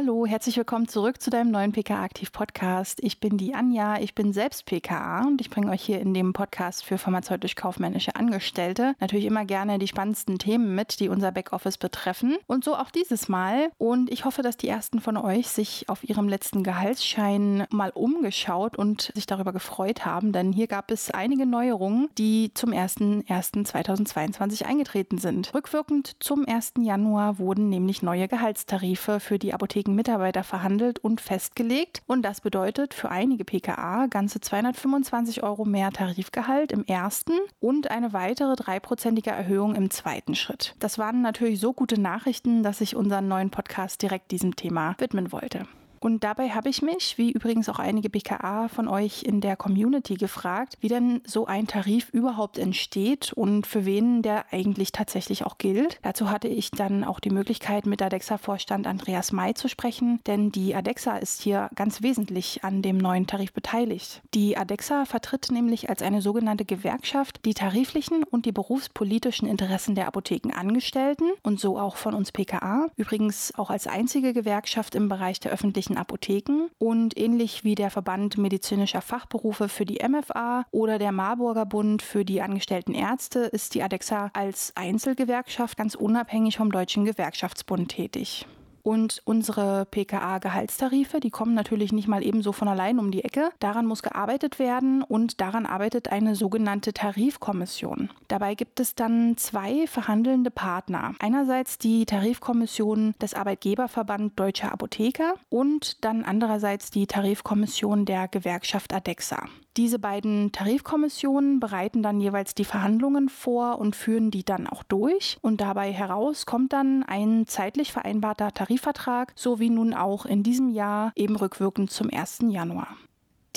Hallo, herzlich willkommen zurück zu deinem neuen PKA Aktiv Podcast. Ich bin die Anja, ich bin selbst PKA und ich bringe euch hier in dem Podcast für pharmazeutisch-kaufmännische Angestellte natürlich immer gerne die spannendsten Themen mit, die unser Backoffice betreffen. Und so auch dieses Mal. Und ich hoffe, dass die ersten von euch sich auf ihrem letzten Gehaltsschein mal umgeschaut und sich darüber gefreut haben, denn hier gab es einige Neuerungen, die zum 01.01.2022 eingetreten sind. Rückwirkend zum 1. Januar wurden nämlich neue Gehaltstarife für die Apotheken Apothekenmitarbeiter verhandelt und festgelegt. Und das bedeutet für einige PKA ganze 225 Euro mehr Tarifgehalt im ersten und eine weitere dreiprozentige Erhöhung im zweiten Schritt. Das waren natürlich so gute Nachrichten, dass ich unseren neuen Podcast direkt diesem Thema widmen wollte. Und dabei habe ich mich, wie übrigens auch einige BKA von euch in der Community gefragt, wie denn so ein Tarif überhaupt entsteht und für wen der eigentlich tatsächlich auch gilt. Dazu hatte ich dann auch die Möglichkeit, mit ADEXA-Vorstand Andreas May zu sprechen, denn die ADEXA ist hier ganz wesentlich an dem neuen Tarif beteiligt. Die ADEXA vertritt nämlich als eine sogenannte Gewerkschaft die tariflichen und die berufspolitischen Interessen der Apothekenangestellten und so auch von uns PKA. Übrigens auch als einzige Gewerkschaft im Bereich der öffentlichen öffentlichen Apotheken und ähnlich wie der Verband medizinischer Fachberufe für die MFA oder der Marburger Bund für die angestellten Ärzte ist die ADEXA als Einzelgewerkschaft ganz unabhängig vom Deutschen Gewerkschaftsbund tätig. Und unsere PKA-Gehaltstarife, die kommen natürlich nicht mal ebenso von allein um die Ecke. Daran muss gearbeitet werden und daran arbeitet eine sogenannte Tarifkommission. Dabei gibt es dann zwei verhandelnde Partner. Einerseits die Tarifkommission des Arbeitgeberverband Deutscher Apotheker und dann andererseits die Tarifkommission der Gewerkschaft ADEXA. Diese beiden Tarifkommissionen bereiten dann jeweils die Verhandlungen vor und führen die dann auch durch. Und dabei heraus kommt dann ein zeitlich vereinbarter Tarifvertrag, so wie nun auch in diesem Jahr eben rückwirkend zum 1. Januar.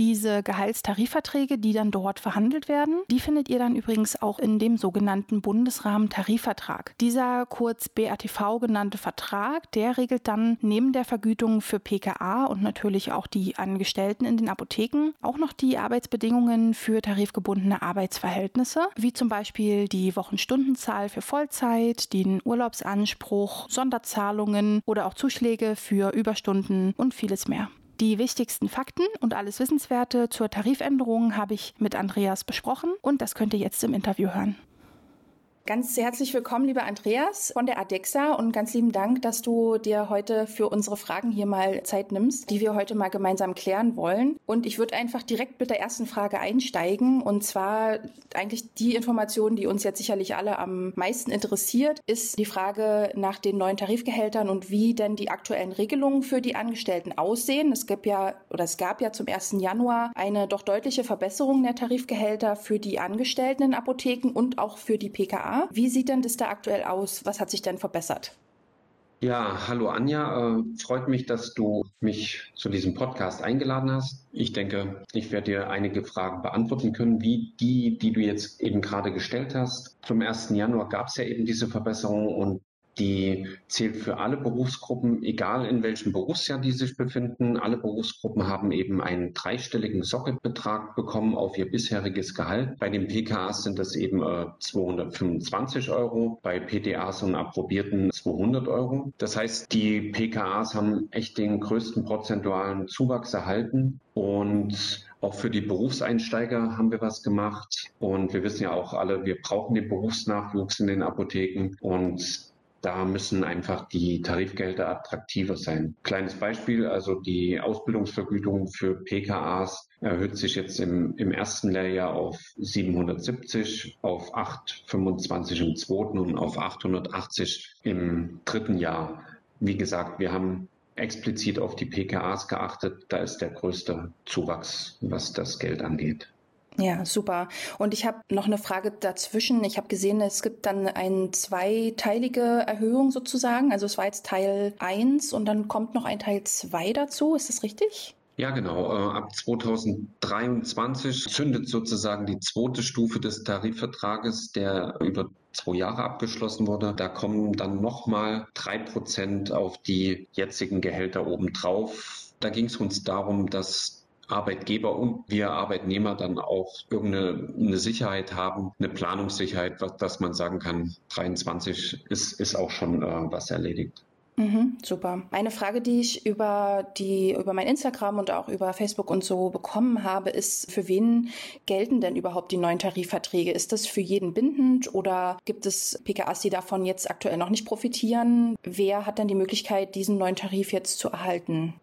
Diese Gehaltstarifverträge, die dann dort verhandelt werden, die findet ihr dann übrigens auch in dem sogenannten Bundesrahmentarifvertrag. Dieser kurz BATV genannte Vertrag, der regelt dann neben der Vergütung für PKA und natürlich auch die Angestellten in den Apotheken auch noch die Arbeitsbedingungen für tarifgebundene Arbeitsverhältnisse, wie zum Beispiel die Wochenstundenzahl für Vollzeit, den Urlaubsanspruch, Sonderzahlungen oder auch Zuschläge für Überstunden und vieles mehr. Die wichtigsten Fakten und alles Wissenswerte zur Tarifänderung habe ich mit Andreas besprochen und das könnt ihr jetzt im Interview hören. Ganz herzlich willkommen, lieber Andreas von der ADEXA und ganz lieben Dank, dass du dir heute für unsere Fragen hier mal Zeit nimmst, die wir heute mal gemeinsam klären wollen. Und ich würde einfach direkt mit der ersten Frage einsteigen und zwar eigentlich die Information, die uns jetzt sicherlich alle am meisten interessiert, ist die Frage nach den neuen Tarifgehältern und wie denn die aktuellen Regelungen für die Angestellten aussehen. Es gibt ja oder es gab ja zum 1. Januar eine doch deutliche Verbesserung der Tarifgehälter für die Angestellten in Apotheken und auch für die PKA. Wie sieht denn das da aktuell aus? Was hat sich denn verbessert? Ja, hallo Anja. Äh, freut mich, dass du mich zu diesem Podcast eingeladen hast. Ich denke, ich werde dir einige Fragen beantworten können, wie die, die du jetzt eben gerade gestellt hast. Zum 1. Januar gab es ja eben diese Verbesserung und die zählt für alle Berufsgruppen, egal in welchem Berufsjahr die sich befinden. Alle Berufsgruppen haben eben einen dreistelligen Socketbetrag bekommen auf ihr bisheriges Gehalt. Bei den PKAs sind das eben äh, 225 Euro, bei PTAs und Approbierten 200 Euro. Das heißt, die PKAs haben echt den größten prozentualen Zuwachs erhalten und auch für die Berufseinsteiger haben wir was gemacht. Und wir wissen ja auch alle, wir brauchen den Berufsnachwuchs in den Apotheken. Und da müssen einfach die Tarifgelder attraktiver sein. Kleines Beispiel, also die Ausbildungsvergütung für PKAs erhöht sich jetzt im, im ersten Lehrjahr auf 770, auf 825 im zweiten und auf 880 im dritten Jahr. Wie gesagt, wir haben explizit auf die PKAs geachtet. Da ist der größte Zuwachs, was das Geld angeht. Ja, super. Und ich habe noch eine Frage dazwischen. Ich habe gesehen, es gibt dann eine zweiteilige Erhöhung sozusagen. Also es war jetzt Teil 1 und dann kommt noch ein Teil 2 dazu. Ist das richtig? Ja, genau. Äh, ab 2023 zündet sozusagen die zweite Stufe des Tarifvertrages, der über zwei Jahre abgeschlossen wurde. Da kommen dann nochmal drei Prozent auf die jetzigen Gehälter obendrauf. Da ging es uns darum, dass Arbeitgeber und wir Arbeitnehmer dann auch irgendeine eine Sicherheit haben, eine Planungssicherheit, dass man sagen kann, 23 ist, ist auch schon äh, was erledigt. Mhm, super. Eine Frage, die ich über die über mein Instagram und auch über Facebook und so bekommen habe, ist: Für wen gelten denn überhaupt die neuen Tarifverträge? Ist das für jeden bindend oder gibt es PKAs, die davon jetzt aktuell noch nicht profitieren? Wer hat denn die Möglichkeit, diesen neuen Tarif jetzt zu erhalten?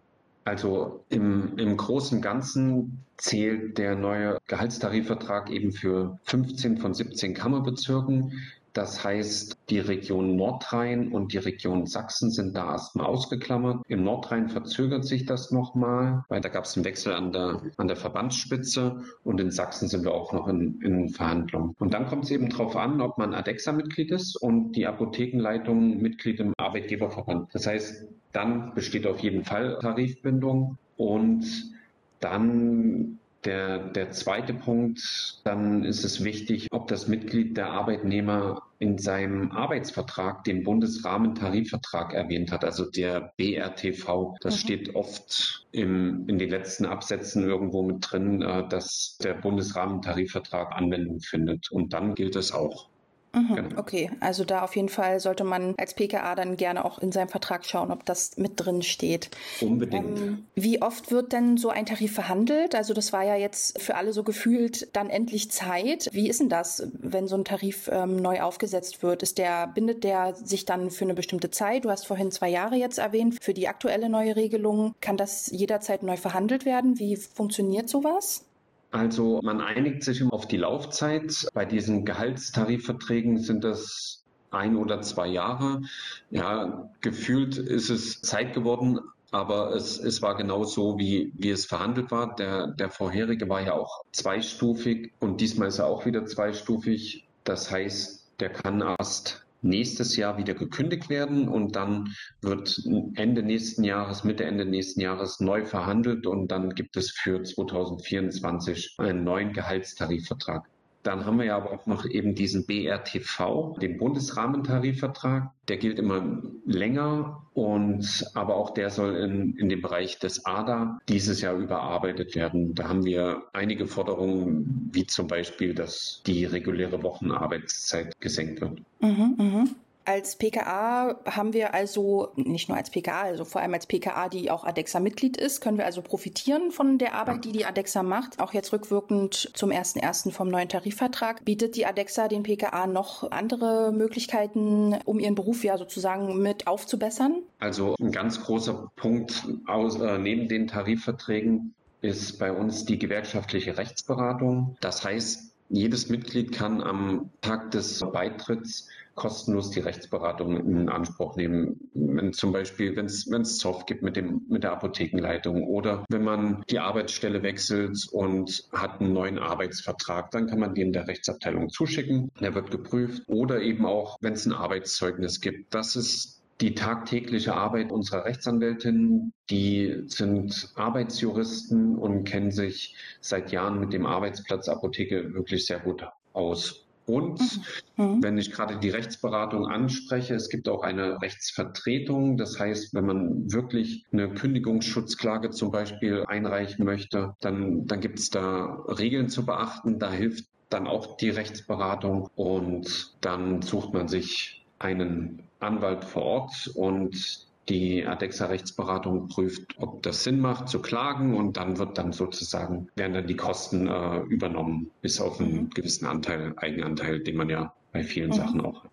Also im, im Großen und Ganzen zählt der neue Gehaltstarifvertrag eben für 15 von 17 Kammerbezirken. Das heißt, die Region Nordrhein und die Region Sachsen sind da erstmal ausgeklammert. Im Nordrhein verzögert sich das nochmal, weil da gab es einen Wechsel an der, an der Verbandsspitze und in Sachsen sind wir auch noch in, in Verhandlungen. Und dann kommt es eben darauf an, ob man ADEXA-Mitglied ist und die Apothekenleitung Mitglied im Arbeitgeberverband. Das heißt, dann besteht auf jeden Fall Tarifbindung und dann der, der zweite Punkt, dann ist es wichtig, ob das Mitglied der Arbeitnehmer in seinem Arbeitsvertrag den Bundesrahmentarifvertrag erwähnt hat, also der BRTV. Das mhm. steht oft im, in den letzten Absätzen irgendwo mit drin, äh, dass der Bundesrahmentarifvertrag Anwendung findet. Und dann gilt es auch. Mhm, genau. Okay, also da auf jeden Fall sollte man als PKA dann gerne auch in seinem Vertrag schauen, ob das mit drin steht. Unbedingt. Ähm, wie oft wird denn so ein Tarif verhandelt? Also das war ja jetzt für alle so gefühlt dann endlich Zeit. Wie ist denn das, wenn so ein Tarif ähm, neu aufgesetzt wird? Ist der, bindet der sich dann für eine bestimmte Zeit? Du hast vorhin zwei Jahre jetzt erwähnt. Für die aktuelle neue Regelung kann das jederzeit neu verhandelt werden? Wie funktioniert sowas? Also man einigt sich auf die Laufzeit. Bei diesen Gehaltstarifverträgen sind das ein oder zwei Jahre. Ja, gefühlt ist es Zeit geworden, aber es, es war genau so, wie, wie es verhandelt war. Der, der vorherige war ja auch zweistufig und diesmal ist er auch wieder zweistufig. Das heißt, der kann erst nächstes Jahr wieder gekündigt werden und dann wird Ende nächsten Jahres, Mitte Ende nächsten Jahres neu verhandelt und dann gibt es für 2024 einen neuen Gehaltstarifvertrag. Dann haben wir ja aber auch noch eben diesen BRTV, den Bundesrahmentarifvertrag. Der gilt immer länger und aber auch der soll in, in dem Bereich des ADA dieses Jahr überarbeitet werden. Da haben wir einige Forderungen, wie zum Beispiel, dass die reguläre Wochenarbeitszeit gesenkt wird. Mhm, mh. Als PKA haben wir also, nicht nur als PKA, also vor allem als PKA, die auch ADEXA-Mitglied ist, können wir also profitieren von der Arbeit, die die ADEXA macht. Auch jetzt rückwirkend zum 1.1. vom neuen Tarifvertrag. Bietet die ADEXA den PKA noch andere Möglichkeiten, um ihren Beruf ja sozusagen mit aufzubessern? Also ein ganz großer Punkt aus, äh, neben den Tarifverträgen ist bei uns die gewerkschaftliche Rechtsberatung. Das heißt, jedes Mitglied kann am Tag des Beitritts kostenlos die Rechtsberatung in Anspruch nehmen. Wenn zum Beispiel, wenn es Zoff gibt mit, dem, mit der Apothekenleitung oder wenn man die Arbeitsstelle wechselt und hat einen neuen Arbeitsvertrag, dann kann man den der Rechtsabteilung zuschicken. Der wird geprüft. Oder eben auch, wenn es ein Arbeitszeugnis gibt. Das ist die tagtägliche Arbeit unserer Rechtsanwältinnen, die sind Arbeitsjuristen und kennen sich seit Jahren mit dem Arbeitsplatz Apotheke wirklich sehr gut aus. Und mhm. wenn ich gerade die Rechtsberatung anspreche, es gibt auch eine Rechtsvertretung. Das heißt, wenn man wirklich eine Kündigungsschutzklage zum Beispiel einreichen möchte, dann, dann gibt es da Regeln zu beachten. Da hilft dann auch die Rechtsberatung und dann sucht man sich einen Anwalt vor Ort und die ADEXA Rechtsberatung prüft, ob das Sinn macht zu klagen und dann wird dann sozusagen, werden dann die Kosten äh, übernommen, bis auf einen gewissen Anteil, Eigenanteil, den man ja bei vielen mhm. Sachen auch hat.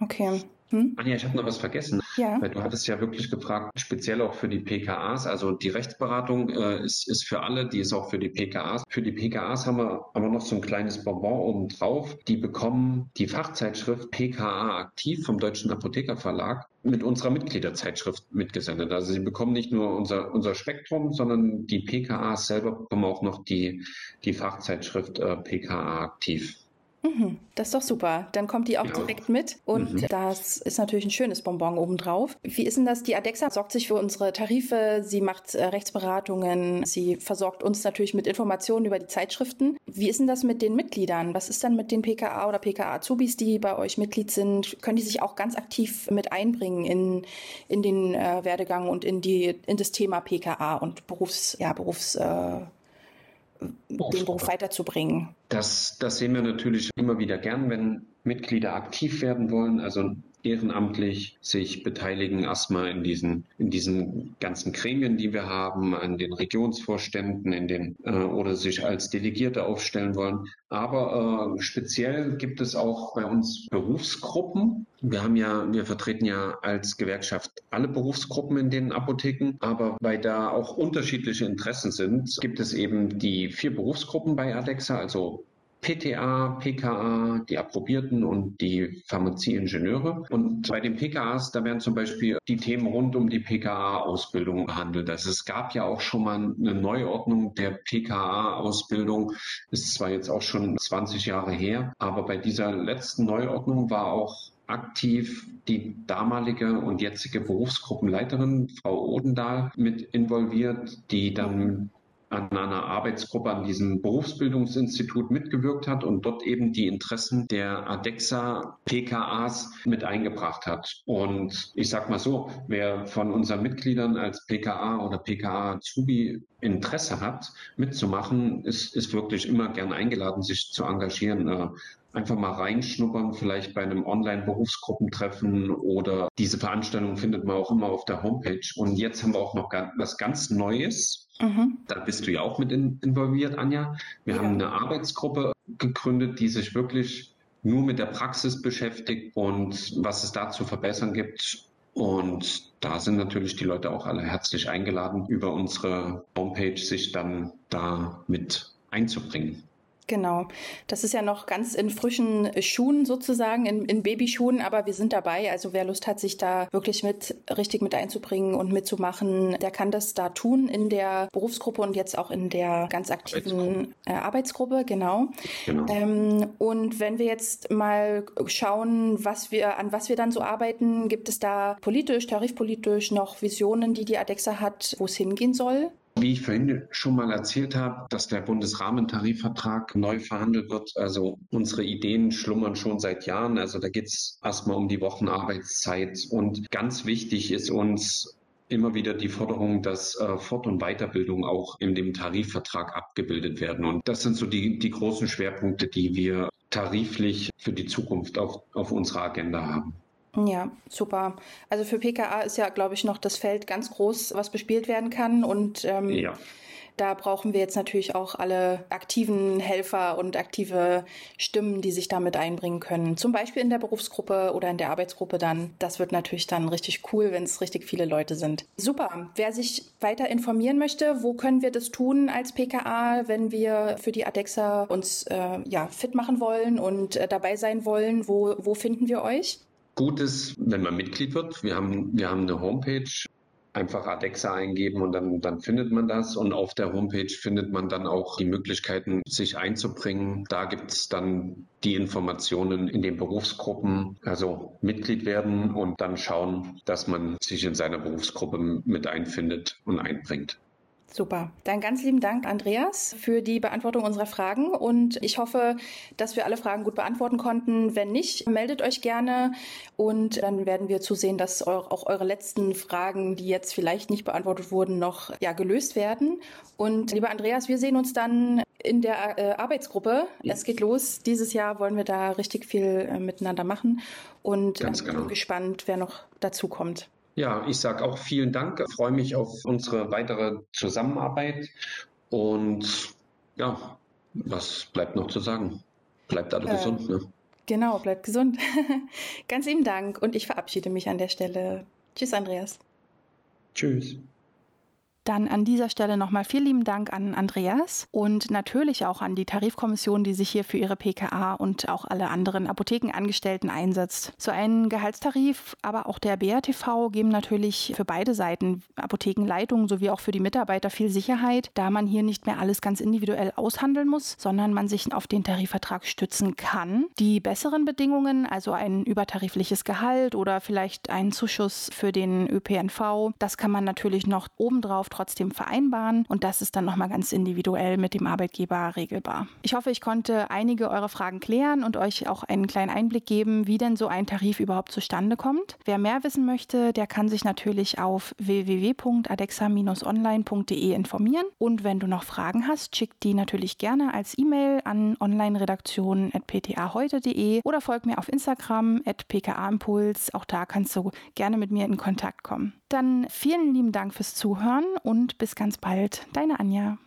Okay. Hm? Anja, ich habe noch was vergessen. Ja. Weil du hattest ja wirklich gefragt, speziell auch für die PKAs. Also die Rechtsberatung äh, ist, ist für alle, die ist auch für die PKAs. Für die PKAs haben wir aber noch so ein kleines Bonbon oben drauf. Die bekommen die Fachzeitschrift PKA aktiv vom Deutschen Apothekerverlag mit unserer Mitgliederzeitschrift mitgesendet. Also sie bekommen nicht nur unser, unser Spektrum, sondern die PKAs selber bekommen auch noch die, die Fachzeitschrift äh, PKA aktiv. Mhm, das ist doch super. Dann kommt die auch ja. direkt mit und mhm. das ist natürlich ein schönes Bonbon obendrauf. Wie ist denn das? Die ADEXA sorgt sich für unsere Tarife, sie macht äh, Rechtsberatungen, sie versorgt uns natürlich mit Informationen über die Zeitschriften. Wie ist denn das mit den Mitgliedern? Was ist dann mit den PKA oder PKA-Azubis, die bei euch Mitglied sind? Können die sich auch ganz aktiv mit einbringen in, in den äh, Werdegang und in, die, in das Thema PKA und Berufs, ja, Berufs, äh, den Beruf weiterzubringen. Das, das sehen wir natürlich immer wieder gern, wenn Mitglieder aktiv werden wollen. Also ehrenamtlich sich beteiligen, erstmal in diesen, in diesen ganzen Gremien, die wir haben, an den Regionsvorständen, in den, äh, oder sich als Delegierte aufstellen wollen. Aber äh, speziell gibt es auch bei uns Berufsgruppen. Wir haben ja, wir vertreten ja als Gewerkschaft alle Berufsgruppen in den Apotheken, aber weil da auch unterschiedliche Interessen sind, gibt es eben die vier Berufsgruppen bei ADEXA, also PTA, PKA, die Approbierten und die Pharmazieingenieure. Und bei den PKAs, da werden zum Beispiel die Themen rund um die PKA-Ausbildung behandelt. Also es gab ja auch schon mal eine Neuordnung der PKA-Ausbildung. Ist zwar jetzt auch schon 20 Jahre her, aber bei dieser letzten Neuordnung war auch aktiv die damalige und jetzige Berufsgruppenleiterin, Frau Odendahl, mit involviert, die dann an einer Arbeitsgruppe an diesem Berufsbildungsinstitut mitgewirkt hat und dort eben die Interessen der ADEXA PKAs mit eingebracht hat. Und ich sag mal so, wer von unseren Mitgliedern als PKA oder PKA Azubi Interesse hat, mitzumachen, ist, ist wirklich immer gern eingeladen, sich zu engagieren. Einfach mal reinschnuppern, vielleicht bei einem Online-Berufsgruppentreffen oder diese Veranstaltung findet man auch immer auf der Homepage. Und jetzt haben wir auch noch was ganz Neues. Mhm. Da bist du ja auch mit in, involviert, Anja. Wir ja. haben eine Arbeitsgruppe gegründet, die sich wirklich nur mit der Praxis beschäftigt und was es da zu verbessern gibt. Und da sind natürlich die Leute auch alle herzlich eingeladen, über unsere Homepage sich dann da mit einzubringen. Genau. Das ist ja noch ganz in frischen Schuhen sozusagen, in, in, Babyschuhen, aber wir sind dabei. Also wer Lust hat, sich da wirklich mit richtig mit einzubringen und mitzumachen, der kann das da tun in der Berufsgruppe und jetzt auch in der ganz aktiven Arbeitsgruppe. Äh, Arbeitsgruppe, genau. genau. Ähm, und wenn wir jetzt mal schauen, was wir, an was wir dann so arbeiten, gibt es da politisch, tarifpolitisch noch Visionen, die die ADEXA hat, wo es hingehen soll? Wie ich vorhin schon mal erzählt habe, dass der Bundesrahmentarifvertrag neu verhandelt wird. Also unsere Ideen schlummern schon seit Jahren. Also da geht es erstmal um die Wochenarbeitszeit. Und ganz wichtig ist uns immer wieder die Forderung, dass äh, Fort- und Weiterbildung auch in dem Tarifvertrag abgebildet werden. Und das sind so die, die großen Schwerpunkte, die wir tariflich für die Zukunft auf, auf unserer Agenda haben. Ja, super. Also für PKA ist ja, glaube ich, noch das Feld ganz groß, was bespielt werden kann. Und ähm, ja. da brauchen wir jetzt natürlich auch alle aktiven Helfer und aktive Stimmen, die sich damit einbringen können. Zum Beispiel in der Berufsgruppe oder in der Arbeitsgruppe dann. Das wird natürlich dann richtig cool, wenn es richtig viele Leute sind. Super. Wer sich weiter informieren möchte, wo können wir das tun als PKA, wenn wir für die ADEXA uns äh, ja, fit machen wollen und äh, dabei sein wollen? Wo, wo finden wir euch? Gut ist, wenn man Mitglied wird. Wir haben, wir haben eine Homepage, einfach Adexa eingeben und dann, dann findet man das. Und auf der Homepage findet man dann auch die Möglichkeiten, sich einzubringen. Da gibt es dann die Informationen in den Berufsgruppen, also Mitglied werden und dann schauen, dass man sich in seiner Berufsgruppe mit einfindet und einbringt. Super. Dann ganz lieben Dank, Andreas, für die Beantwortung unserer Fragen. Und ich hoffe, dass wir alle Fragen gut beantworten konnten. Wenn nicht, meldet euch gerne. Und dann werden wir zusehen, dass auch eure letzten Fragen, die jetzt vielleicht nicht beantwortet wurden, noch ja, gelöst werden. Und lieber Andreas, wir sehen uns dann in der äh, Arbeitsgruppe. Es geht los. Dieses Jahr wollen wir da richtig viel äh, miteinander machen. Und äh, genau. bin gespannt, wer noch dazu kommt. Ja, ich sage auch vielen Dank, ich freue mich auf unsere weitere Zusammenarbeit und ja, was bleibt noch zu sagen? Bleibt alle äh, gesund, ne? Genau, bleibt gesund. Ganz lieben Dank und ich verabschiede mich an der Stelle. Tschüss, Andreas. Tschüss. Dann an dieser Stelle nochmal vielen lieben Dank an Andreas und natürlich auch an die Tarifkommission, die sich hier für ihre PKA und auch alle anderen Apothekenangestellten einsetzt. So ein Gehaltstarif, aber auch der BRTV geben natürlich für beide Seiten, Apothekenleitung sowie auch für die Mitarbeiter viel Sicherheit, da man hier nicht mehr alles ganz individuell aushandeln muss, sondern man sich auf den Tarifvertrag stützen kann. Die besseren Bedingungen, also ein übertarifliches Gehalt oder vielleicht einen Zuschuss für den ÖPNV, das kann man natürlich noch obendrauf trotzdem vereinbaren und das ist dann nochmal ganz individuell mit dem Arbeitgeber regelbar. Ich hoffe, ich konnte einige eurer Fragen klären und euch auch einen kleinen Einblick geben, wie denn so ein Tarif überhaupt zustande kommt. Wer mehr wissen möchte, der kann sich natürlich auf www.adexa-online.de informieren und wenn du noch Fragen hast, schick die natürlich gerne als E-Mail an onlineredaktion.ptaheute.de oder folg mir auf Instagram at pkaimpuls. Auch da kannst du gerne mit mir in Kontakt kommen. Dann vielen lieben Dank fürs Zuhören und bis ganz bald. Deine Anja.